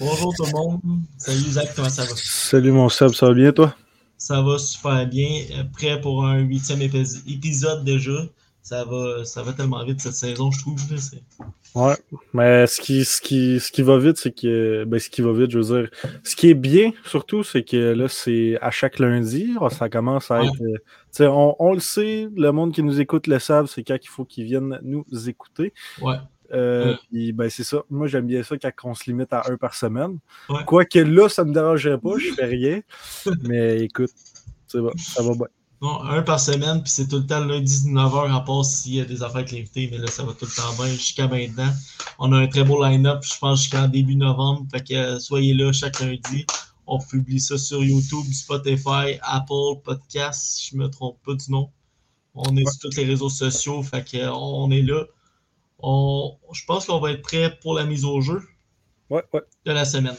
Bonjour tout le monde. Salut Zach, comment ça va? Salut mon Seb, ça va bien toi? Ça va super bien. Euh, Prêt pour un huitième épis- épisode déjà. Ça va, ça va tellement vite cette saison, je trouve. Ouais, mais ce qui, ce qui, ce qui va vite, c'est que. Ben, ce qui va vite, je veux dire. Ce qui est bien, surtout, c'est que là, c'est à chaque lundi. Ça commence à Ouais. être. euh, tu sais, on, on le sait, le monde qui nous écoute le savent, c'est quand il faut qu'ils viennent nous écouter. Ouais. Euh, ben, c'est ça. Moi, j'aime bien ça quand on se limite à un par semaine. Ouais. Quoique là, ça me dérangerait pas, je fais rien. mais écoute, c'est bon, ça va bien. Non, un par semaine, puis c'est tout le temps lundi 19h, à part s'il y a des affaires avec l'invité, mais là, ça va tout le temps bien jusqu'à maintenant. On a un très beau line-up, je pense, jusqu'en début novembre. Fait que euh, soyez là chaque lundi. On publie ça sur YouTube, Spotify, Apple Podcast, si je me trompe pas du nom. On est sur tous les réseaux sociaux, fait que euh, on est là. On, je pense qu'on va être prêt pour la mise au jeu Ouais, ouais. de la semaine.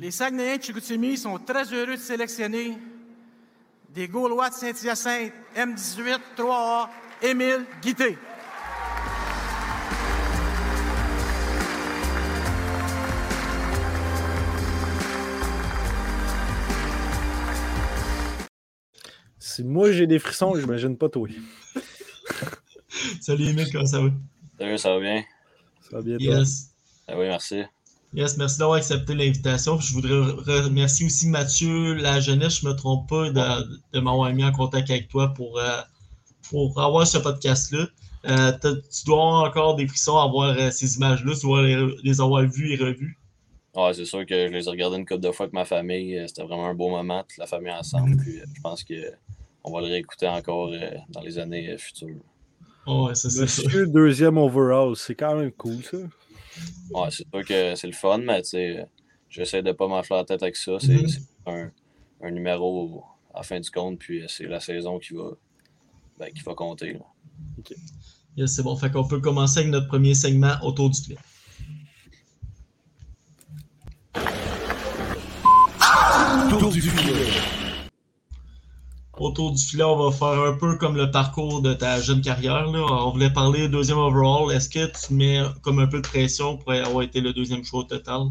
Les Saguenayens de Chicoutimi sont très heureux de sélectionner des Gaulois de Saint-Hyacinthe, M18, 3A, Émile Guité. Si moi j'ai des frissons, j'imagine pas toi. Salut Emile, comment ça va? Salut, ça va bien? Ça va bien, toi? Yes. Ah oui, merci. Yes, merci d'avoir accepté l'invitation. Je voudrais re- remercier aussi Mathieu La Jeunesse, je ne me trompe pas, de, de m'avoir mis en contact avec toi pour, euh, pour avoir ce podcast-là. Euh, tu dois avoir encore des frissons à voir euh, ces images-là, tu dois les, les avoir vues et revues. Ouais, c'est sûr que je les ai regardés une couple de fois avec ma famille. C'était vraiment un beau moment, toute la famille ensemble. Puis euh, je pense que on va le réécouter encore euh, dans les années euh, futures. Oh, ouais, ça c'est ça. Monsieur deuxième overall, c'est quand même cool ça. Ouais, c'est sûr que c'est le fun, mais tu sais, euh, j'essaie de pas m'enfler la tête avec ça. C'est Mhm. c'est un, un numéro à la fin du compte, puis c'est la saison qui va, ben, qui va compter. là. Yes, c'est bon. Fait qu'on peut commencer avec notre premier segment autour du filet. Autour du filet, on va faire un peu comme le parcours de ta jeune carrière. là. On voulait parler deuxième overall. Est-ce que tu mets comme un peu de pression pour avoir été le deuxième choix au total?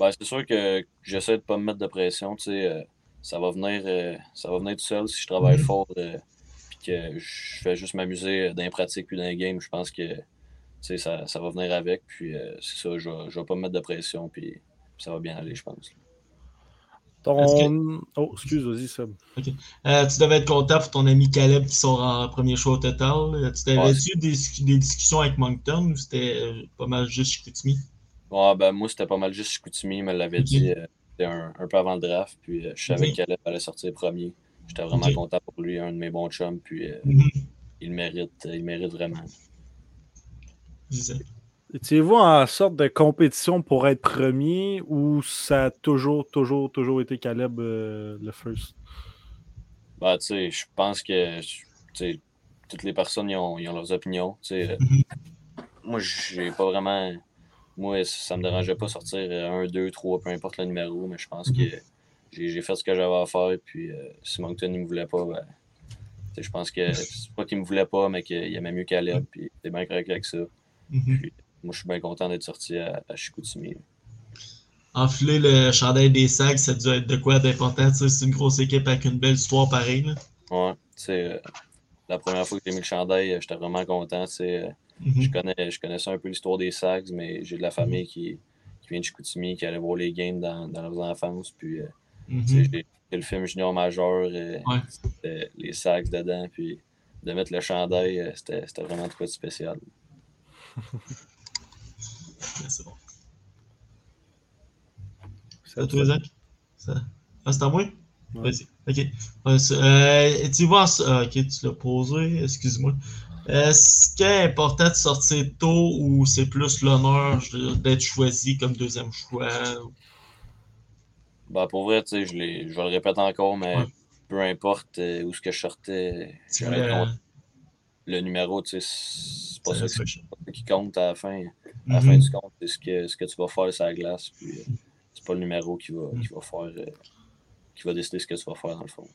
Ben, c'est sûr que j'essaie de pas me mettre de pression. tu sais, euh, ça, va venir, euh, ça va venir tout seul si je travaille Mhm. fort et que je fais juste m'amuser dans les pratiques puis dans les games. Je pense que tu sais, ça, ça va venir avec. Puis euh, c'est ça, je vais, je vais pas me mettre de pression. Puis ça va bien aller, je pense. Ton... Oh, excuse, vas-y, Seb. Euh, tu devais être content pour ton ami Caleb qui sort en premier choix au total. Euh, Tu t'avais-tu des, des discussions avec Moncton ou c'était euh, pas mal juste Chicoutimi? Ouais, ben, moi, c'était pas mal juste Chicoutimi. Il me l'avait dit euh, un, un peu avant le draft. Puis euh, je savais Ok. qu'elle allait sortir premier. J'étais vraiment content pour lui, un de mes bons chums. Puis euh, Mhm. il mérite, il mérite vraiment. C'est ça. Étiez-vous en sorte de compétition pour être premier ou ça a toujours, toujours, toujours été Caleb euh, le first? Bah, tu sais, je pense que tu sais, toutes les personnes ils ont, ils ont leurs opinions. tu sais. Mhm. Moi, j'ai pas vraiment. Moi, ça me dérangeait pas sortir euh, un, deux, trois, peu importe le numéro, mais je pense Mhm. que j'ai fait ce que j'avais à faire. Puis euh, si Moncton ne me voulait pas, ben, tu sais, je pense que c'est pas qu'il me voulait pas, mais qu'il aimait mieux Caleb. Puis était bien correct avec ça. Mhm. Moi, je suis bien content d'être sorti à, à Chicoutimi. Enfiler le chandail des sacs, ça doit être de quoi d'important. tu sais, C'est une grosse équipe avec une belle histoire pareille. tu sais, euh, la première fois que j'ai mis le chandail, euh, j'étais vraiment content. euh, Mhm. Je, connais, je connaissais un peu l'histoire des Sags, mais j'ai de la famille qui, qui vient de Chicoutimi, qui allait voir les games dans, dans leurs enfances. Puis, euh, Mhm. j'ai fait le film Junior Ouais. c'était les Sags dedans. Puis, de mettre le chandail, c'était c'était vraiment de quoi de spécial. c'est bon. C'est à toi, Zach? Ça... Ah, c'est à moi? Ouais. Vas-y. Ok. Euh, tu vois, ah, ok, tu l'as posé, excuse-moi. Est-ce qu'il est important de sortir tôt ou c'est plus l'honneur d'être choisi comme deuxième choix? Ben, pour vrai, tu sais, je, je vais le répéter encore, mais Ouais. peu importe euh, où ce que je sortais, le numéro, tu sais, c'est pas Ça qui, compte à la fin. À la fin du compte, c'est ce que, ce que tu vas faire sur la glace. Puis, euh, c'est pas le numéro qui va, qui va faire. euh, qui va décider ce que tu vas faire dans le fond.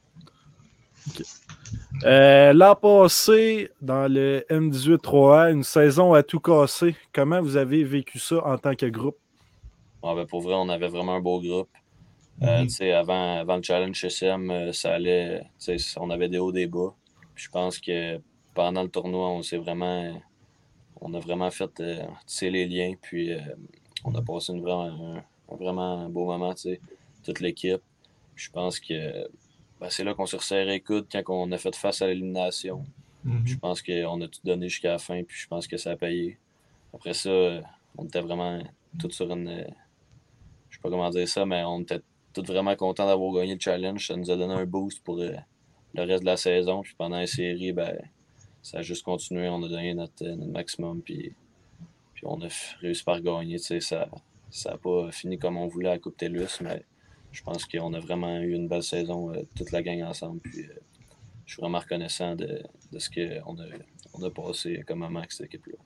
Euh, L'an passé, dans le M18-3A, une saison à tout casser. Comment vous avez vécu ça en tant que groupe? Ouais, ben, pour vrai, on avait vraiment un beau groupe. Euh, sais, avant, avant le challenge SM, ça allait. On avait des hauts, des bas. Puis je pense que pendant le tournoi, on s'est vraiment. On a vraiment fait euh, tisser les liens. Puis euh, on a passé une un, un vraiment beau moment, tu sais, toute l'équipe. Je pense que ben, c'est là qu'on s'est resserré les coudes quand on a fait face à l'élimination. Mhm. Je pense qu'on a tout donné jusqu'à la fin, puis je pense que ça a payé. Après ça, on était vraiment tous sur une. Je sais pas comment dire ça, mais on était tous vraiment contents d'avoir gagné le challenge. Ça nous a donné un boost pour euh, le reste de la saison. Puis pendant la série, ben, ça a juste continué. On a donné notre, euh, maximum, puis, puis on a réussi par gagner. Ça n'a pas fini comme on voulait à Coupe TELUS, mais je pense qu'on a vraiment eu une belle saison, euh, toute la gang ensemble. Puis, euh, je suis vraiment reconnaissant de, de ce qu'on a, on a passé comme moment avec cette équipe-là.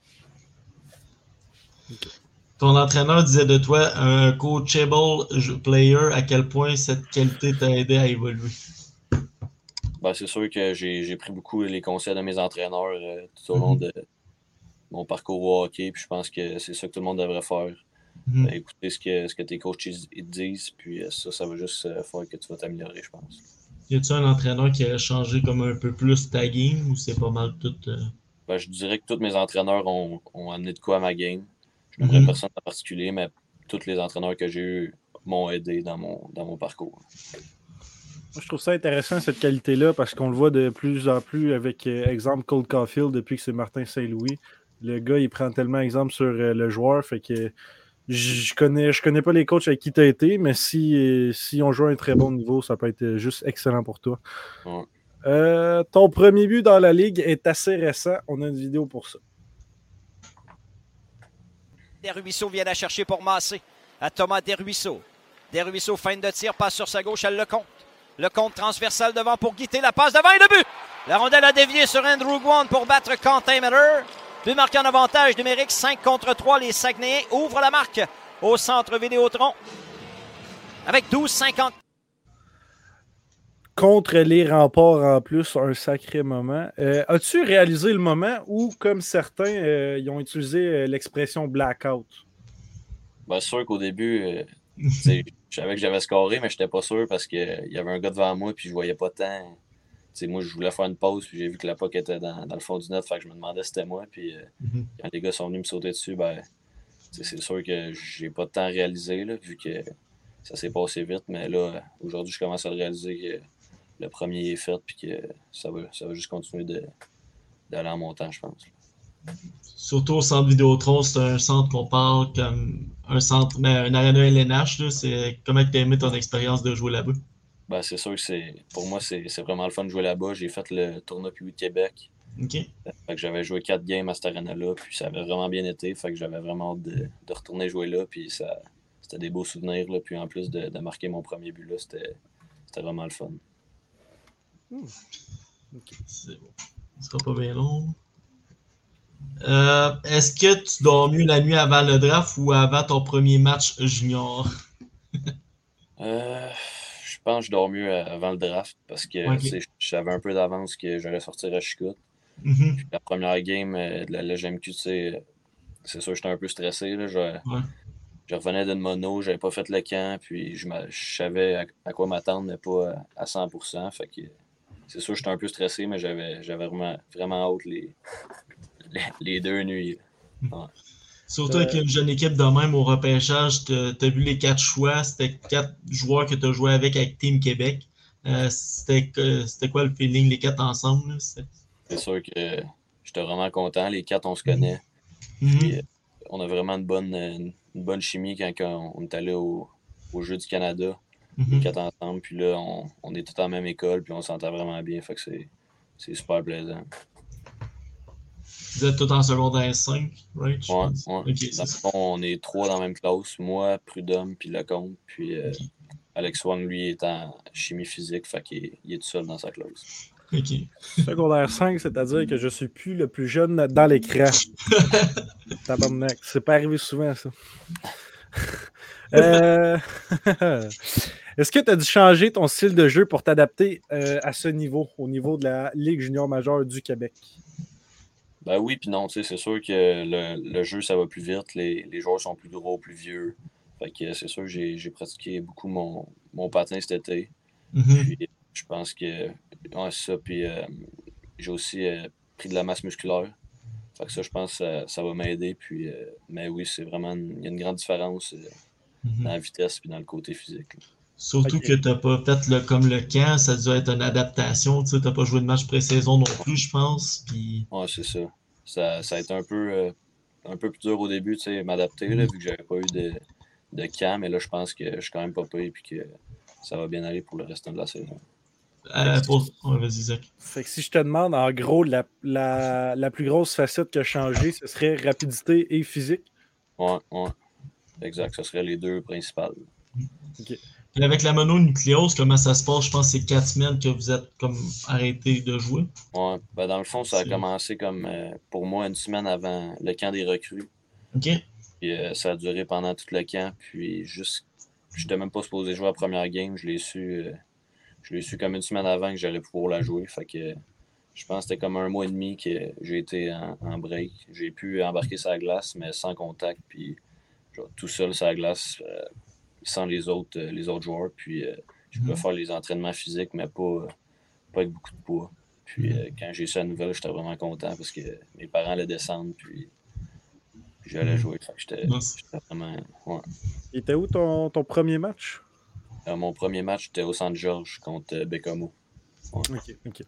Ton entraîneur disait de toi un coachable player, à quel point cette qualité t'a aidé à évoluer? Ben, c'est sûr que j'ai j'ai pris beaucoup les conseils de mes entraîneurs euh, tout au long Mhm. de mon parcours au hockey. Puis je pense que c'est ça que tout le monde devrait faire. Mhm. Ben, écouter ce que, ce que tes coachs ils, disent. Puis euh, ça, ça va juste euh, faire que tu vas t'améliorer, je pense. Y a-tu un entraîneur qui a changé comme un peu plus ta game ou c'est pas mal tout. euh, Ben, je dirais que tous mes entraîneurs ont, ont amené de quoi à ma game. Je n'aimerais Mhm. personne en particulier, mais tous les entraîneurs que j'ai eus m'ont aidé dans mon, dans mon parcours. Moi, je trouve ça intéressant, cette qualité-là, parce qu'on le voit de plus en plus avec, euh, exemple, Cole Caulfield, depuis que c'est Martin Saint-Louis. Le gars, il prend tellement exemple sur euh, le joueur, fait que je connais, je connais pas les coachs avec qui tu as été, mais si, si on joue à un très bon niveau, ça peut être juste excellent pour toi. Ouais. Euh, ton premier but dans la ligue est assez récent. On a une vidéo pour ça. Desruisseaux vient la chercher pour Massé. À Thomas Desruisseaux. Desruisseaux, fin de tir, passe sur sa gauche, elle le compte. Le compte transversal devant pour guitter la passe devant et le but. La rondelle a dévié sur Andrew Guan pour battre Quentin Miller. But marqué en avantage numérique 5 contre 3. Les Saguenayens ouvrent la marque au centre Vidéotron. Avec 12-50. Contre les remparts en plus, un sacré moment. Euh, As-tu réalisé le moment où, comme certains, euh, ils ont utilisé euh, l'expression blackout? Ben, c'est sûr qu'au début, euh, je savais que j'avais scoré, mais je n'étais pas sûr parce qu'il y avait un gars devant moi puis je voyais pas tant. Tu sais, moi, je voulais faire une pause puis j'ai vu que la puck était dans, dans le fond du net, fait que je me demandais si c'était moi. Puis euh, Mhm. quand les gars sont venus me sauter dessus, ben, c'est sûr que j'ai pas de temps à réaliser là, vu que ça s'est passé vite. Mais là, aujourd'hui, je commence à le réaliser que le premier est fait puis que ça va, ça va juste continuer d'aller en montant, je pense. Surtout au centre Vidéotron, c'est un centre qu'on parle comme un centre, mais un arena LNH. C'est comment tu as aimé ton expérience de jouer là-bas? Ben, c'est sûr que c'est pour moi, c'est vraiment le fun de jouer là-bas. J'ai fait le tournoi puis de Québec. OK? Fait que j'avais joué quatre games à cette arena-là, puis ça avait vraiment bien été. Fait que j'avais vraiment hâte de, de retourner jouer là, puis ça, c'était des beaux souvenirs. Là, puis en plus de, de marquer mon premier but là, c'était, vraiment le fun. C'est bon. Ce sera pas bien long. Euh, Est-ce que tu dors mieux la nuit avant le draft ou avant ton premier match junior? Euh, je pense que je dors mieux avant le draft parce que Ok. tu sais, je savais un peu d'avance que j'allais sortir à Chicout. Mhm. La première game euh, de la LGMQ, c'est sûr que j'étais un peu stressé. Là, je, je revenais d'une mono, j'avais pas fait le camp, puis je, savais à, à quoi m'attendre, mais pas à, à 100%. Fait que c'est sûr que j'étais un peu stressé, mais j'avais, j'avais vraiment, vraiment hâte les, les, les deux nuits. Surtout Euh, avec une jeune équipe de même au repêchage, tu as vu les quatre choix, c'était quatre joueurs que tu as joué avec avec Team Québec. Euh, c'était quoi le feeling, les quatre ensemble? C'est sûr que j'étais vraiment content. Les quatre, on se connaît. Mhm. Puis, euh, on a vraiment une bonne, euh, une bonne chimie quand, quand on est allé au, au Jeu du Canada, les Mhm. quatre ensemble. Puis là, on, on est tous en même école, puis on s'entend vraiment bien. Fait que c'est, c'est super plaisant. Vous êtes tous en secondaire 5, right? Ouais, ouais. Dans le fond, on est trois dans la même classe. Moi, Prudhomme, puis Lecomte. Puis euh. Alex Wang, lui, est en chimie physique. Fait qu'il est- il est tout seul dans sa classe. Ok. Secondaire 5, c'est-à-dire que je suis plus le plus jeune dans l'écran. Tabarnak. C'est pas arrivé souvent, ça. Euh, Est-ce que tu as dû changer ton style de jeu pour t'adapter euh, à ce niveau, au niveau de la Ligue junior majeure du Québec? Ben oui, puis non, tu sais, c'est sûr que le, le jeu, ça va plus vite. Les, les joueurs sont plus gros, plus vieux. Fait que c'est sûr que j'ai, pratiqué beaucoup mon, mon patin cet été. Mhm. Puis je pense que ouais, ça. Puis euh, j'ai aussi euh, pris de la masse musculaire. Fait que ça, je pense que ça, ça va m'aider. Puis, euh, mais oui, c'est vraiment il y a une grande différence Mhm. dans la vitesse puis dans le côté physique. là. Surtout Ok. que t'as pas fait le, comme le camp, ça doit être une adaptation. Tu sais, t'as pas joué de match pré-saison non plus, je pense. Puis, Ouais, c'est ça. ça. Ça a été un peu, euh, un peu plus dur au début, tu sais, m'adapter, là, vu que j'avais pas eu de, de camp. Mais là, je pense que je suis quand même pas payé puis que ça va bien aller pour le restant de la saison. euh, pour... ouais, vas-y, Zach. Fait que si je te demande, en gros, la, la, la plus grosse facette qui a changé, ce serait rapidité et physique? Ouais, ouais. Exact. Ce serait les deux principales. Puis avec la mononucléose, comment ça se passe? Je pense que c'est quatre semaines que vous êtes comme arrêté de jouer. Ouais. Ben, dans le fond, ça a commencé comme euh, pour moi une semaine avant le camp des recrues. OK? Puis euh, ça a duré pendant tout le camp. Puis juste, j'étais même pas supposé jouer la première game. Je l'ai su, euh, je l'ai su comme une semaine avant que j'allais pouvoir la jouer. Fait que je pense que c'était comme un mois et demi que j'ai été en, en break. J'ai pu embarquer la glace, mais sans contact. Puis genre, tout seul la glace, sans les autres, euh, les autres joueurs. Puis euh, je pouvais Mhm. faire les entraînements physiques, mais pas, euh, pas avec beaucoup de poids. Puis euh, quand j'ai eu ça la nouvelle, j'étais vraiment content parce que mes parents allaient descendre. Puis, puis j'allais Mhm. jouer. J'étais vraiment. ouais. Il était où ton, ton premier match? Euh, mon premier match, c'était au Centre Georges contre Bécamo. Ok, ok.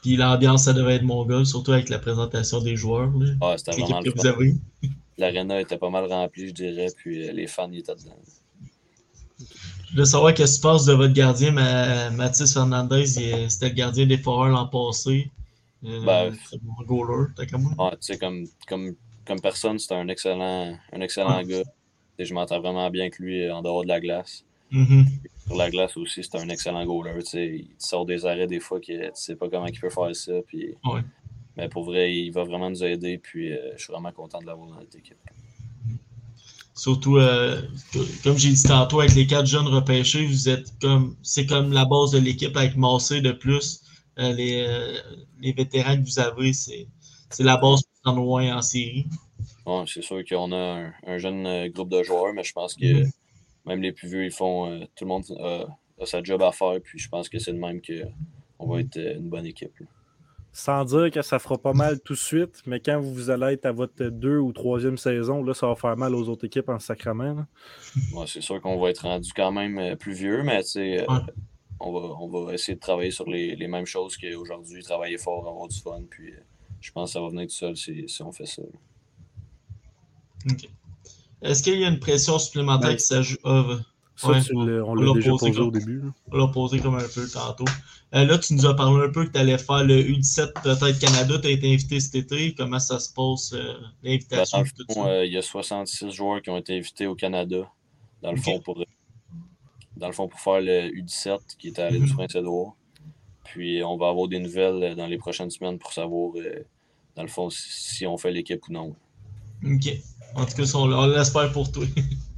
Puis l'ambiance, ça devait être mongole, surtout avec la présentation des joueurs. là. Ah, c'était vraiment que le vous avez. Était pas mal remplie, je dirais, puis les fans y étaient dedans. Je voulais savoir qu'est-ce qui se passe de votre gardien, Ma- Mathis Fernandez. C'était le gardien des Foreurs l'an passé. Euh, Ben, c'est mon goaler, t'as comme moi. Tu sais, comme, comme, comme personne, c'était un excellent, un excellent Ouais. gars. Je m'entends vraiment bien avec lui euh, en dehors de la glace. Mhm. Sur la glace aussi, c'est un excellent goaler. Il sort des arrêts des fois que tu sais pas comment il peut faire ça. Puis... Ouais. Mais pour vrai, il va vraiment nous aider. Puis euh, je suis vraiment content de l'avoir dans notre équipe. Surtout, euh, comme j'ai dit tantôt, avec les quatre jeunes repêchés, vous êtes comme. C'est comme la base de l'équipe avec Massé de plus. Euh, les, euh, les vétérans que vous avez, c'est la base pour en loin en série. Ouais, c'est sûr qu'on a un, un jeune groupe de joueurs, mais je pense que Mhm. même les plus vieux, ils font. tout le monde a, a sa job à faire. Puis je pense que c'est de même qu'on va être une bonne équipe. là. Sans dire que ça fera pas mal tout de suite, mais quand vous allez être à votre deux ou troisième saison, là, ça va faire mal aux autres équipes en sacrament. Ouais, c'est sûr qu'on va être rendu quand même euh, plus vieux, mais tu sais, euh, Ouais. on, va, on va essayer de travailler sur les, les mêmes choses qu'aujourd'hui, travailler fort, avoir du fun, puis euh, je pense que ça va venir tout seul si, si on fait ça. Ok. Est-ce qu'il y a une pression supplémentaire Ben, qui s'ajoute? Ça, Ouais, tu l'as- on l'a déjà posé posé comme- au début. là. on l'a posé comme un peu tantôt. Euh, là, tu nous as parlé un peu que tu allais faire le U17 peut-être Canada. Tu as été invité cet été. Comment ça se passe, euh, Ben, l'invitation ça? euh, il y a 66 joueurs qui ont été invités au Canada, dans le fond, pour, dans le fond, pour faire le U17 qui était à l'île Mhm. du Prince-Édouard. Puis on va avoir des nouvelles dans les prochaines semaines pour savoir, euh, dans le fond, si, si on fait l'équipe ou non. Ok. En tout cas, on, on l'espère pour toi.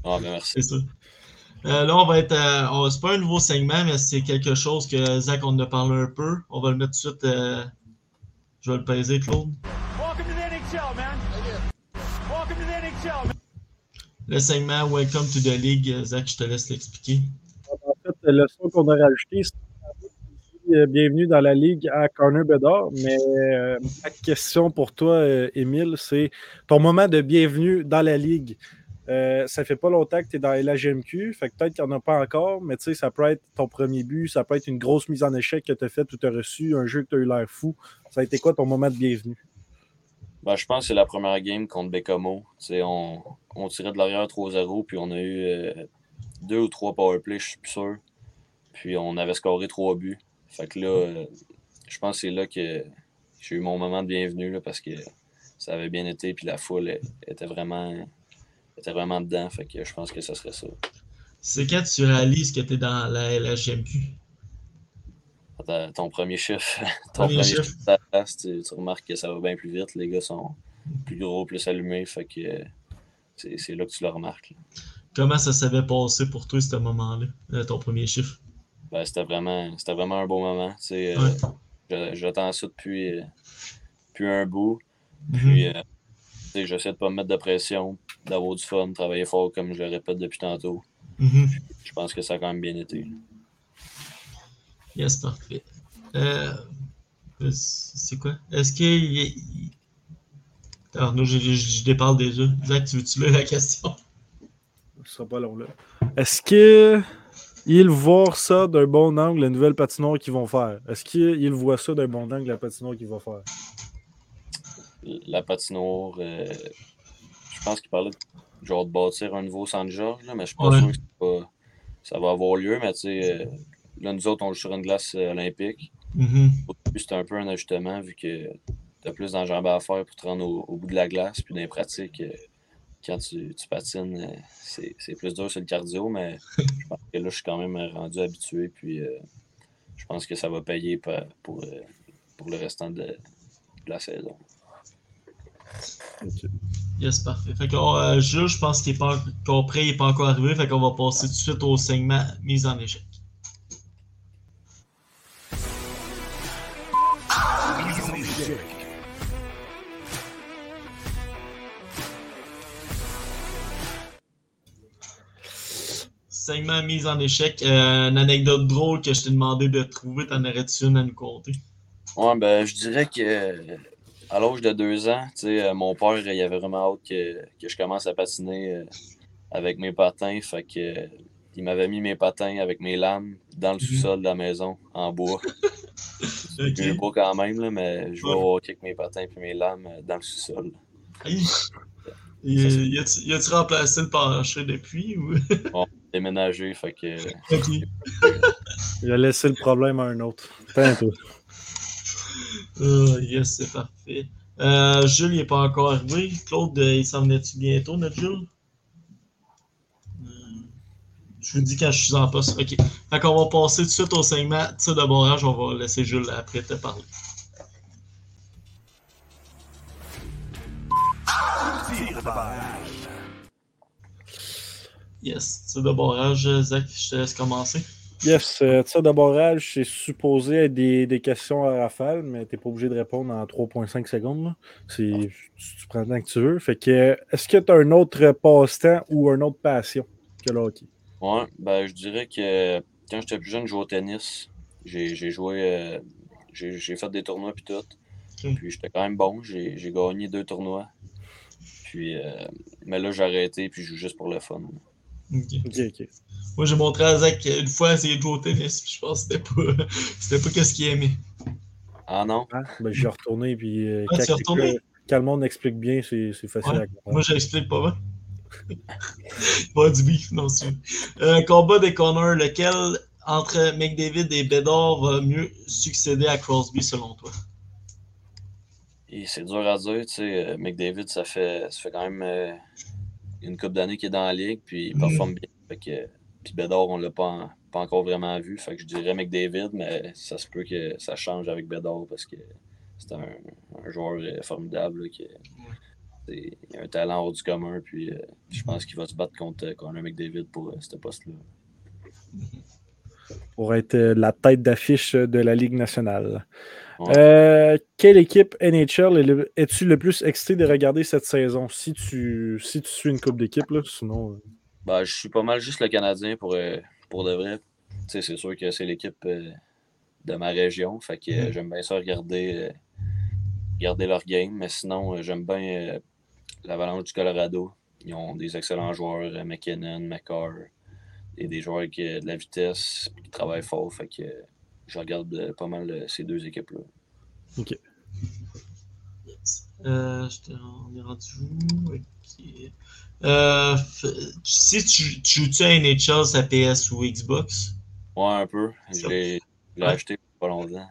Ah, ben merci. c'est ça. Euh, là, on va être. euh, on- c'est pas un nouveau segment, mais c'est quelque chose que Zach, on en a parlé un peu. On va le mettre tout de suite. euh, je vais le peser, Claude. Welcome to the NHL, man. Welcome to the NHL, man. Le segment Welcome to the League. Euh, Zach, je te laisse l'expliquer. En fait, le son qu'on a rajouté, c'est euh, bienvenue dans la ligue à Corner Bedard. Mais euh, ma question pour toi, euh, Émile, c'est ton moment de bienvenue dans la ligue. Euh, ça fait pas longtemps que tu es dans la GMQ, fait que peut-être qu'il n'y en a pas encore, mais tu sais, ça peut être ton premier but, ça peut être une grosse mise en échec que tu as faite ou tu as reçu, un jeu que tu as eu l'air fou. Ça a été quoi ton moment de bienvenue? Ben, je pense que c'est la première game contre Bécamo. On, on tirait de l'arrière 3-0, puis on a eu euh, deux ou trois powerplays, je suis plus sûr. Puis on avait scoré trois buts. Fait que là, euh, je pense que c'est là que j'ai eu mon moment de bienvenue là, parce que ça avait bien été, puis la foule était vraiment, était vraiment dedans. Fait que je pense que ça serait ça. C'est quand tu réalises que tu es dans la LHMQ? ton premier chiffre, ton premier, chiffre, tu, remarques que ça va bien plus vite. Les gars sont plus gros, plus allumés. Fait que c'est là que tu le remarques. Comment ça s'avait passé pour toi, ce moment-là, euh, ton premier chiffre? Ben, c'était vraiment, vraiment un beau moment. Euh, j'attends ça depuis, euh, depuis un bout. Mhm. Puis, j'essaie de pas me mettre de pression, d'avoir du fun, travailler fort comme je le répète depuis tantôt. Mhm. Je pense que ça a quand même bien été. Yes, parfait. Euh, c'est quoi? Est-ce qu'il. Alors, nous, je, je, déparle déjà. Zach, tu veux-tu la question? Ce sera pas long, là. Est-ce que il voit ça d'un bon angle, la nouvelle patinoire qu'ils vont faire? Est-ce qu'il voit ça d'un bon angle, la patinoire qu'ils vont faire? La patinoire, euh, je pense qu'il parlait de, genre de bâtir un nouveau centre Georges, mais je suis pas sûr que ça va avoir lieu, mais tu sais, euh, Là, nous autres, on joue sur une glace euh, olympique. Au début, c'était un peu un ajustement vu que tu as plus d'enjambées à faire pour te rendre au, bout de la glace. Puis dans les pratiques, euh, quand tu, patines, c'est plus dur sur le cardio, mais je pense que là, je suis quand même rendu habitué. Puis je pense que ça va payer pour, pour, le restant de, la saison. Yes, parfait. Fait que Jules, je pense qu'il n'est pas il n'est pas encore arrivé. Fait qu'on va passer tout de suite au segment mise en échec. segment mise en échec, euh, une anecdote drôle que je t'ai demandé de trouver, t'en aurais-tu une à nous compter? Ouais, ben, je dirais que à l'âge de deux ans, euh, mon père, il avait vraiment hâte que, que je commence à patiner euh, avec mes patins. Fait que il m'avait mis mes patins avec mes lames dans le mhm. sous-sol de la maison, en bois. okay. bois quand même, là, mais je vais ouais. avec mes patins et mes lames dans le sous-sol. Y a-tu remplacé le plancher depuis? Ou... bon, déménagé, fait que. Il a laissé le problème à un autre. un peu. Uh, yes, c'est parfait. Euh, Jules, il n'est pas encore arrivé. Claude, euh, il s'en venait-tu bientôt, notre Jules? Euh, je vous dis quand je suis en poste. OK. Fait qu'on va passer tout de suite au segment de barrage. On va laisser Jules après te parler. Yes, tir de Zach, je te laisse commencer. Yes, euh, tir de barrage, c'est supposé être des, des, questions à rafale, mais tu n'es pas obligé de répondre en 3,5 secondes. Tu, prends le temps que tu veux. Fait que, est-ce que tu as un autre passe-temps ou une autre passion que le hockey? Ouais, ben, je dirais que quand j'étais plus jeune, je jouais au tennis. J'ai joué, euh, j'ai fait des tournois puis tout. Puis j'étais quand même bon. J'ai gagné deux tournois. Puis, euh, mais là, j'ai arrêté, puis je joue juste pour le fun. Ok, ok. Moi, j'ai montré à Zach une fois essayer de jouer au tennis, puis je pense que c'était pas, c'était pas ce qu'il aimait. Ah non? Ah, ben, j'ai retourné, puis euh, ah, quand, quand, le monde explique bien, c'est, facile à comprendre. Moi, j'explique pas bien. pas du bif, non, c'est Un combat des corners, lequel entre McDavid et Bedard va mieux succéder à Crosby selon toi? c'est dur à dire, tu sais, euh, McDavid, ça fait, ça fait quand même euh, une couple d'années qu'il est dans la ligue, puis il performe bien. Fait que, puis Bédard, on l'a pas, pas encore vraiment vu. Fait que je dirais McDavid, mais ça se peut que ça change avec Bédard parce que c'est un, un, joueur euh, formidable. qui, il a un talent hors du commun, puis je pense qu'il va se battre contre Conor McDavid pour ce poste-là. Pour être la tête d'affiche de la Ligue nationale. Euh, quelle équipe NHL es-tu le plus excité de regarder cette saison? Si tu, si tu suis une coupe d'équipe, sinon. Euh. Ben, je suis pas mal juste le Canadien pour, euh, pour de vrai. c'est sûr que c'est l'équipe de ma région. Fait que mm-hmm. j'aime bien ça regarder, regarder leur game. Mais sinon, j'aime bien l'Avalanche du Colorado. Ils ont des excellents joueurs, McKinnon, McCarr, et des joueurs qui ont de la vitesse, qui travaillent fort. Fait que je regarde euh, pas mal euh, ces deux équipes-là. OK. Euh, je te- on est rendu où? Ok. Euh, si tu, tu joues-tu à NHL, sa PS ou Xbox? Ouais, un peu. Je l'ai je Ouais. acheté il y a pas longtemps.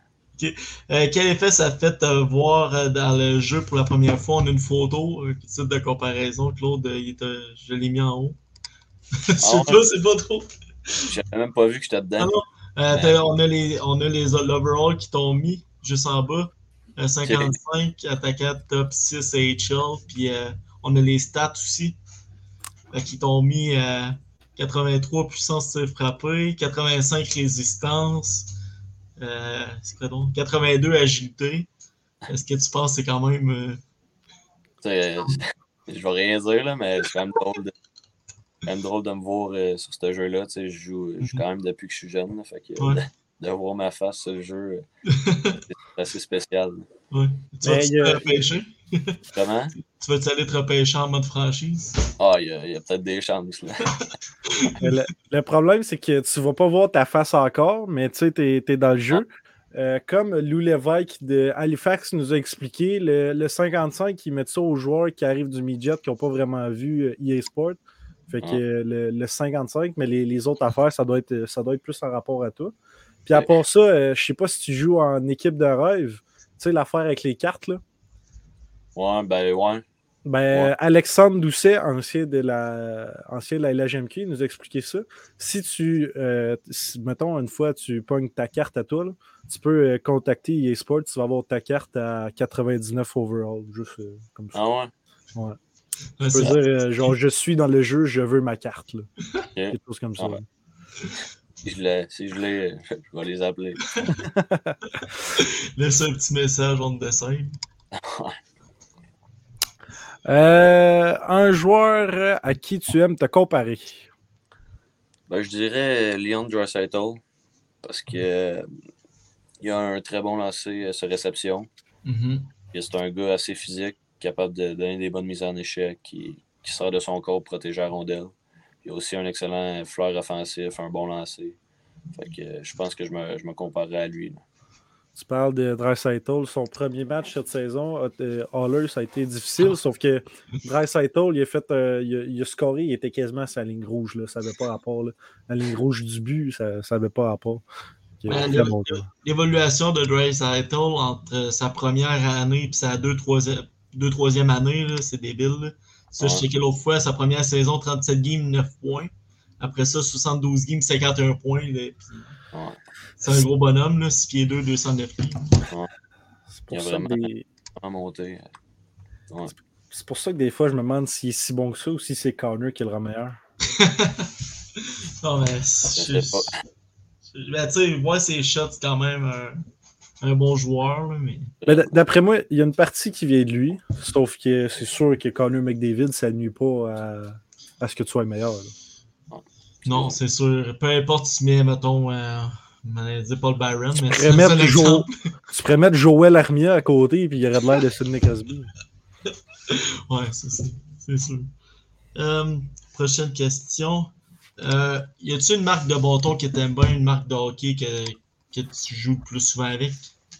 Euh, quel effet ça fait de voir euh, dans le jeu pour la première fois? On a une photo, un petit titre de comparaison. Claude, euh, il est, euh, je l'ai mis en haut. Sur ouais? toi, c'est pas trop. J'avais même pas vu que j'étais dedans. Ah non. Euh, t'as- on a les, on a les l'overall qui t'ont mis juste en bas. Euh, 55, attaquant top 6 AHL. Puis euh, on a les stats aussi. euh, qui t'ont mis euh, 83 puissance tir frappé, 85 résistance. euh, c'est quoi donc? 82 agilité. Est-ce que tu penses que c'est quand même. euh, euh, je vais rien dire, là, mais c'est quand même drôle de, même drôle de me voir euh, sur ce jeu-là. Tu sais, Je joue, je joue quand même depuis que je suis jeune. là, fait que, Ouais. de, de voir ma face sur le jeu, euh, c'est assez spécial. ouais. Tu vas-tu a- te repêcher? Comment? Tu vas-tu aller te repêcher en mode franchise? Ah, il y a, a peut-être des chances. Là. Le, le problème, c'est que tu vas pas voir ta face encore, mais tu sais, t'es es dans le jeu. Euh, comme Lou Lévesque de Halifax nous a expliqué, le, le 55, ils mettent ça aux joueurs qui arrivent du midget qui n'ont pas vraiment vu euh, EA Sport. Fait que Ouais. le, le 55, mais les, les autres affaires, ça doit, être, ça doit être plus en rapport à toi. Puis à part ça, euh, je sais pas si tu joues en équipe de rêve. Tu sais, l'affaire avec les cartes, là. Ouais, ben ouais. Ben, Ouais. Alexandre Doucet, ancien de la, ancien de la LHMQ, nous a expliqué ça. Si tu, euh, si, mettons, une fois, tu pognes ta carte à toi, là, tu peux euh, contacter EA Sports, tu vas avoir ta carte à 99 overall, juste euh, comme ça. Ah ouais? Ouais, tu peux dire, euh, genre, je suis dans le jeu, je veux ma carte, là. Quelque chose comme ça. Ah ouais. Si je l'ai, si je l'ai, je vais les appeler. Laisse un petit message on te dessin. Euh, un joueur à qui tu aimes te comparer? Ben, je dirais Leon Draisaitl parce que euh, il a un très bon lancer euh, sur réception. Mhm. Puis C'est un gars assez physique, capable de donner des bonnes mises en échec, qui, qui sort de son corps pour protéger la rondelle. Il a aussi un excellent fleur offensif, un bon lancer. Fait que euh, je pense que je me, je me comparerais à lui. là. Tu parles de Dreisaitl, son premier match cette saison, euh, Haller, ça a été difficile, sauf que Dreisaitl, il a fait, euh, il, a, il a scoré, il était quasiment à sa ligne rouge, là, ça n'avait pas rapport. Là. La ligne rouge du but, ça n'avait pas rapport. L'évolution de Dre Saitl entre euh, sa première année et sa deux, troisième, deux troisième année, là, c'est débile. là. Ça, je Ouais. checkais l'autre fois, sa première saison, 37 games, 9 points. Après ça, 72 games, 51 points. Ouais. C'est un gros bonhomme, là, 6 pieds 2, 209 livres. C'est pour, ça que des- c'est pour ça que des fois, je me demande s'il est si bon que ça ou si c'est Connor qui est le meilleur. Non, mais Je je- sais pas. je- ben, tu sais, moi, ses shots, c'est quand même un bon joueur, là, mais. D'après moi, il y a une partie qui vient de lui, sauf que c'est sûr que Connor McDavid, ça nuit pas à, à ce que tu sois le meilleur. là. Non, c'est sûr. Peu importe si tu mets, mettons, euh, dire Paul Byron, mais c'est pourrais mettre Jo-. Tu pourrais mettre Joel Armia à côté, puis il aurait de l'air de Sidney Crosby. Ouais. C'est sûr. Euh, prochaine question. Euh, y a-t-il une marque de bâton que t'aimes bien, une marque de hockey que, que tu joues plus souvent avec?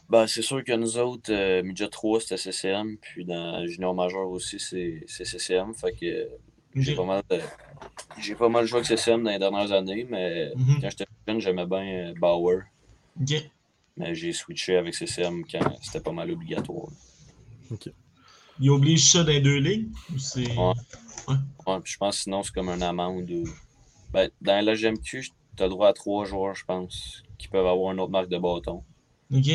Ben, c'est sûr que nous autres, euh, Midget 3, c'était CCM, puis dans Junior Major aussi, c'est CCM. Fait que j'ai Ok. pas mal de- J'ai pas mal joué avec CCM dans les dernières années, mais Mhm. quand j'étais jeune, j'aimais bien euh, Bauer. Ok. Mais j'ai switché avec CCM quand c'était pas mal obligatoire. Il oblige ça dans les deux ligues? Ou c'est... Ouais. Ouais, puis je pense que sinon, c'est comme une amende. Ou... Ben, dans la GMQ, tu as le droit à trois joueurs, je pense, qui peuvent avoir une autre marque de bâton. Ok.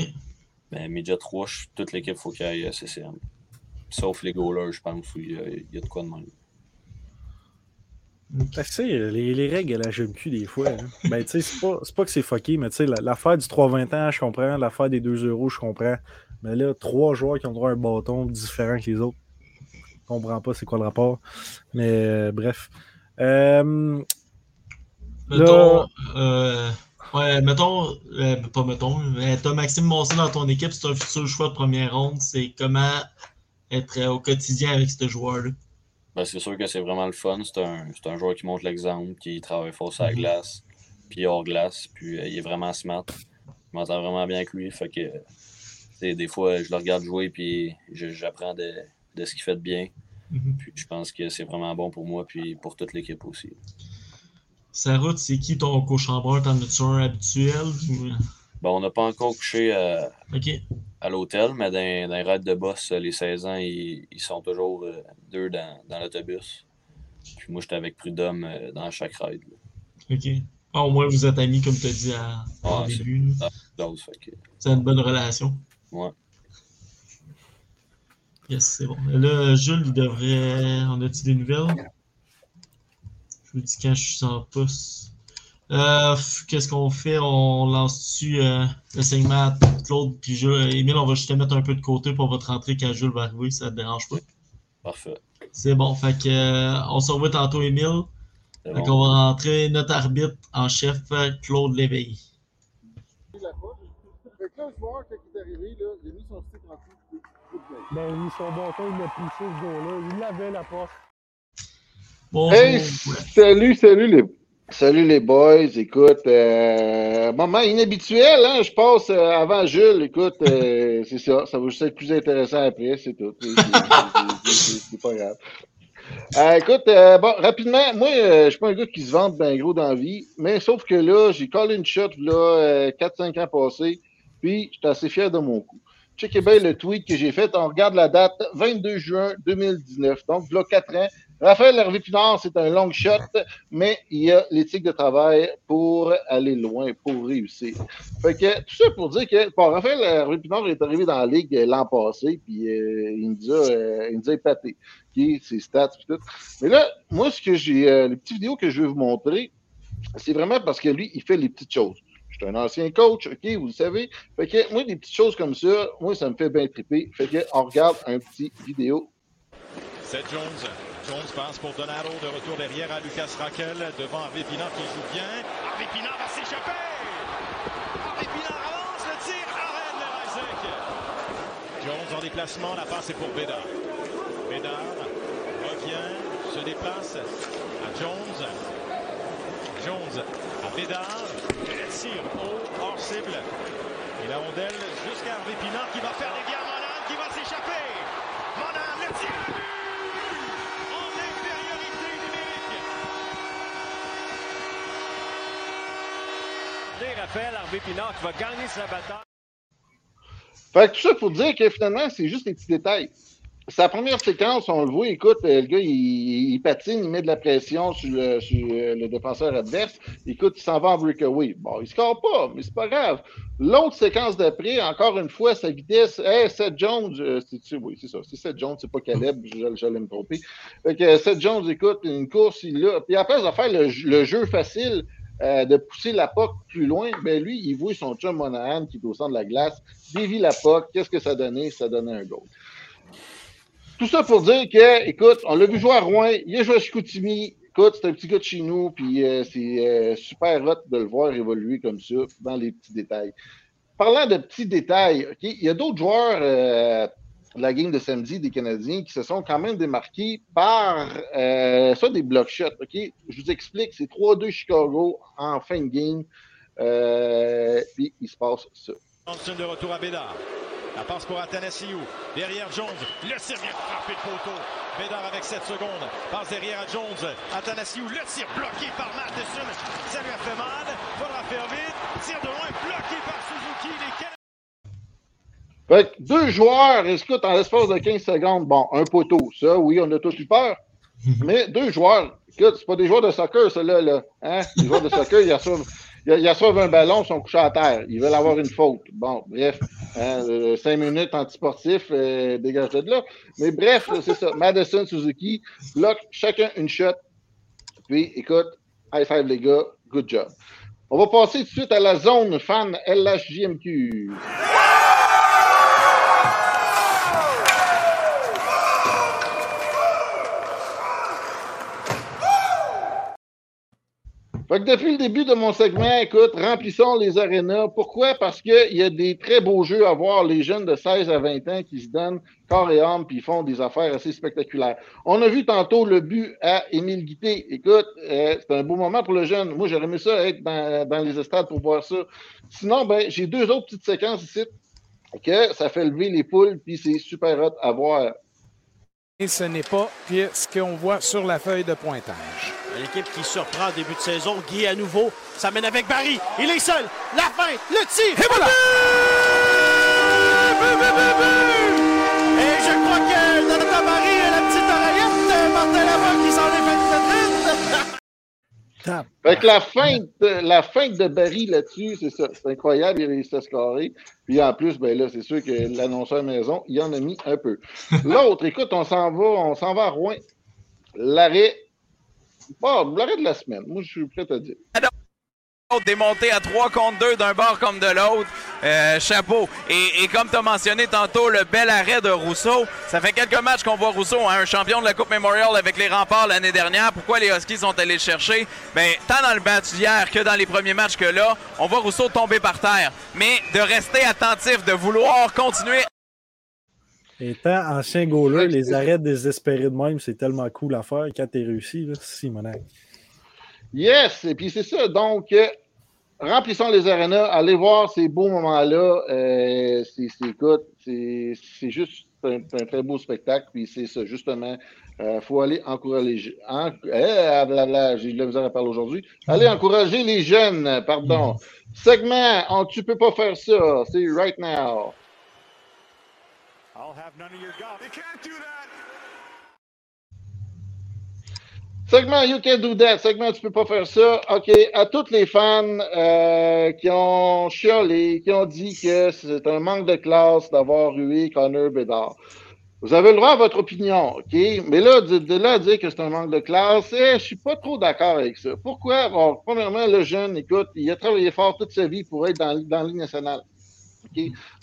Mais Midget 3, je- toute l'équipe, faut qu'il y ait CCM. Sauf les goalers, je pense, où il y a, il y a de quoi de même. Ben, tu sais, les, les règles à la GMQ, des fois, hein. ben, tu sais, c'est pas, c'est pas que c'est fucké, mais tu sais, la- l'affaire du 3-20 ans, je comprends. L'affaire des 2 euros, je comprends. Mais là, trois joueurs qui ont droit à un bâton différent que les autres, je comprends pas c'est quoi le rapport. Mais euh, bref. Euh, Mettons, euh, ouais, mettons, euh, pas mettons, mais t'as Maxime Monson dans ton équipe, c'est un futur choix de première ronde. C'est comment être euh, au quotidien avec ce joueur-là? Ben, c'est sûr que c'est vraiment le fun. C'est un, un joueur qui montre l'exemple, qui travaille fort sur la Mhm. glace, puis hors glace, puis euh, il est vraiment smart. Je m'entends vraiment bien avec lui. Fait que Des, des fois, je le regarde jouer puis j'apprends de, de ce qu'il fait de bien. Mhm. Puis je pense que c'est vraiment bon pour moi puis pour toute l'équipe aussi. Sa route, c'est qui ton cochambreur? T'en as-tu un habituel? Bon, on n'a pas encore couché euh, à l'hôtel, mais dans, dans les raids de boss, les 16 ans, ils, ils sont toujours euh, deux dans, dans l'autobus. Puis moi, j'étais avec Prud'homme euh, dans chaque ride. là. Ok. Ah, au moins, vous êtes amis, comme tu as dit à, Ah, au début. C'est une bonne relation. ouais. Yes, c'est bon. Là, Jules, il devrait. On a-tu des nouvelles? Je vous dis quand je suis en pouce. Euh, Qu'est-ce qu'on fait? On lance-tu euh, le segment à Claude puis Jules? Émile, on va juste te mettre un peu de côté pour votre rentrée quand Jules va arriver, ça te dérange pas. Parfait. C'est bon. Fait que euh, on se revoit tantôt, Émile. Fait bon. qu'on va rentrer notre arbitre en chef, euh, Claude Léveillé. Fait que là, le joueur, quand il est arrivé, là, il a mis son stick en dessous. Ben, ils sont bons, il a poussé ce gars-là. Il l'avait la porte. Hey, salut, salut les, salut les boys. Écoute, euh, moment inhabituel, hein, je passe euh, avant Jules. Écoute, euh, c'est ça, ça va juste être plus intéressant après, c'est tout. C'est- pas grave. Écoute, bon, rapidement, moi, euh, je suis pas un gars qui se vante ben gros dans la vie, mais sauf que là, j'ai collé une shot là, euh, 4-5 ans passés, puis j'étais assez fier de mon coup. Checkez bien le tweet que j'ai fait. On regarde la date, 22 juin 2019. Donc, là, 4 ans. Raphaël Hervé Pinard, c'est un long shot, mais il y a l'éthique de travail pour aller loin, pour réussir. Fait que tout ça pour dire que bon, Raphaël Hervé Pinard est arrivé dans la ligue l'an passé, puis euh, il nous a, euh, il nous a épaté. Ses stats, puis tout. Mais là, moi, ce que j'ai, euh, les petites vidéos que je vais vous montrer, c'est vraiment parce que lui, il fait les petites choses. Je suis un ancien coach, OK, vous le savez. Fait que moi, des petites choses comme ça, moi, ça me fait bien triper. Fait que on regarde un petit vidéo. C'est Jones. Jones passe pour Donato de retour derrière à Lucas Raquel devant Harvey qui joue bien. Harvey va s'échapper. Harvey avance le tir. Arrête le Isaac. Jones en déplacement. La passe est pour Bédard. Bédard revient, se déplace à Jones. Jones à Bédard. Le tir haut, hors cible. Et la rondelle jusqu'à Harvey qui va faire des à Monan qui va s'échapper. Monan, le tir à but! En infériorité numérique. Raphaël Harvey Pinard va gagner sa bataille. Fait que tout ça pour dire que finalement, c'est juste des petits détails. Sa première séquence, on le voit, écoute, euh, le gars, il, il patine, il met de la pression sur le, sur euh, le défenseur adverse. Écoute, il s'en va en breakaway. Bon, il score pas, mais c'est pas grave. L'autre séquence d'après, encore une fois, sa vitesse, hey, Seth Jones, euh, c'est, oui, c'est ça, c'est Seth Jones, c'est pas Caleb, j'allais me tromper. Fait que Seth Jones, écoute, une course, il a. Puis après, de faire le, le jeu facile, euh, de pousser la POC plus loin, ben lui, il voit son chum Monahan qui est au centre de la glace, dévie la POC, qu'est-ce que ça donnait? Ça donnait un goal. Tout ça pour dire que, écoute, on l'a vu jouer à Rouen, il a joué à Chicoutimi, écoute, c'est un petit gars de chez nous, puis euh, c'est euh, super hot de le voir évoluer comme ça, dans les petits détails. Parlant de petits détails, il y a d'autres joueurs la game de samedi des Canadiens qui se sont quand même démarqués par euh, ça des block shots. OK? Je vous explique, c'est 3-2 Chicago en fin de game. Euh, puis il se passe ça. Johnson de retour à Bédard. La passe pour Athanasiou. Derrière Jones. Le tir vient frapper le poteau. Bédard avec 7 secondes. Passe derrière à Jones. Athanasiou. Le tir bloqué par Matheson. Ça lui a fait mal. Faudra faire vite. Tir de loin bloqué par Suzuki. Les. Fait que deux joueurs, écoute, en l'espace de 15 secondes, bon, un poteau, ça, oui, on a tous eu peur. Mais deux joueurs, écoute, c'est pas des joueurs de soccer, ceux-là, là. Hein? Les joueurs de soccer, ils reçoivent, ils reçoivent un ballon, ils sont couchés à terre. Ils veulent avoir une faute. Bon, bref, hein, euh, cinq minutes antisportif, euh, dégage de là. Mais bref, c'est ça. Madison, Suzuki, bloc, chacun une shot. Puis, écoute, high five, les gars, good job. On va passer tout de suite à la zone fan LHJMQ. Fait que depuis le début de mon segment, écoute, remplissons les arénas. Pourquoi? Parce qu'il y a des très beaux jeux à voir. Les jeunes de 16 à 20 ans qui se donnent corps et âme puis font des affaires assez spectaculaires. On a vu tantôt le but à Émile Guité. Écoute, euh, c'est un beau moment pour le jeune. Moi, j'aurais aimé ça être dans, dans les estrades pour voir ça. Sinon, ben, j'ai deux autres petites séquences ici. que ça fait lever les poules, puis c'est super hot à voir. Et ce n'est pas ce qu'on voit sur la feuille de pointage. L'équipe qui surprend en début de saison. Guy à nouveau. Ça mène avec Barry. Il est seul. La fin. Le tir. Et voilà. Et je crois que Jonathan Barry et la petite oreillette, Martin Lavoie qui s'en est fait fait que la fin de, la fin de Barry là-dessus, c'est ça. C'est incroyable, il a réussi à scorer. Puis en plus, ben là, c'est sûr que l'annonceur maison, il en a mis un peu. L'autre, écoute, on s'en va, on s'en va à Rouen. L'arrêt. Bon, l'arrêt de la semaine. Moi, je suis prêt à dire démonté à 3 contre 2 d'un bord comme de l'autre. Euh, chapeau. Et, comme tu as mentionné tantôt, le bel arrêt de Rousseau. Ça fait quelques matchs qu'on voit Rousseau, hein, un champion de la Coupe Memorial avec les remparts l'année dernière. Pourquoi les Huskies sont allés le chercher? Ben, tant dans le match d'hier que dans les premiers matchs que là, on voit Rousseau tomber par terre. Mais de rester attentif, de vouloir continuer Étant ancien goaler, les arrêts désespérés de même, c'est tellement cool à faire quand t'es réussi, là. Si, mon Yes! Et puis c'est ça. Donc, euh, remplissons les arénas. Allez voir ces beaux moments-là. Euh, c'est juste un, très beau spectacle. Puis c'est ça, justement. Il euh, faut aller encourager. En, eh, J'ai de la misère à parler aujourd'hui. Allez encourager les jeunes, pardon. Segment, on, tu peux pas faire ça. C'est right now. I'll have none of your golf. You can't do that. Segment You Can Do That. Segment Tu peux pas faire ça. OK. À tous les fans euh, qui ont chiolé, qui ont dit que c'est un manque de classe d'avoir rué Connor Bedard. Vous avez le droit à votre opinion, OK? Mais là, de, là à dire que c'est un manque de classe, eh, je suis pas trop d'accord avec ça. Pourquoi? Bon, premièrement, le jeune, écoute, il a travaillé fort toute sa vie pour être dans, dans la Ligue nationale.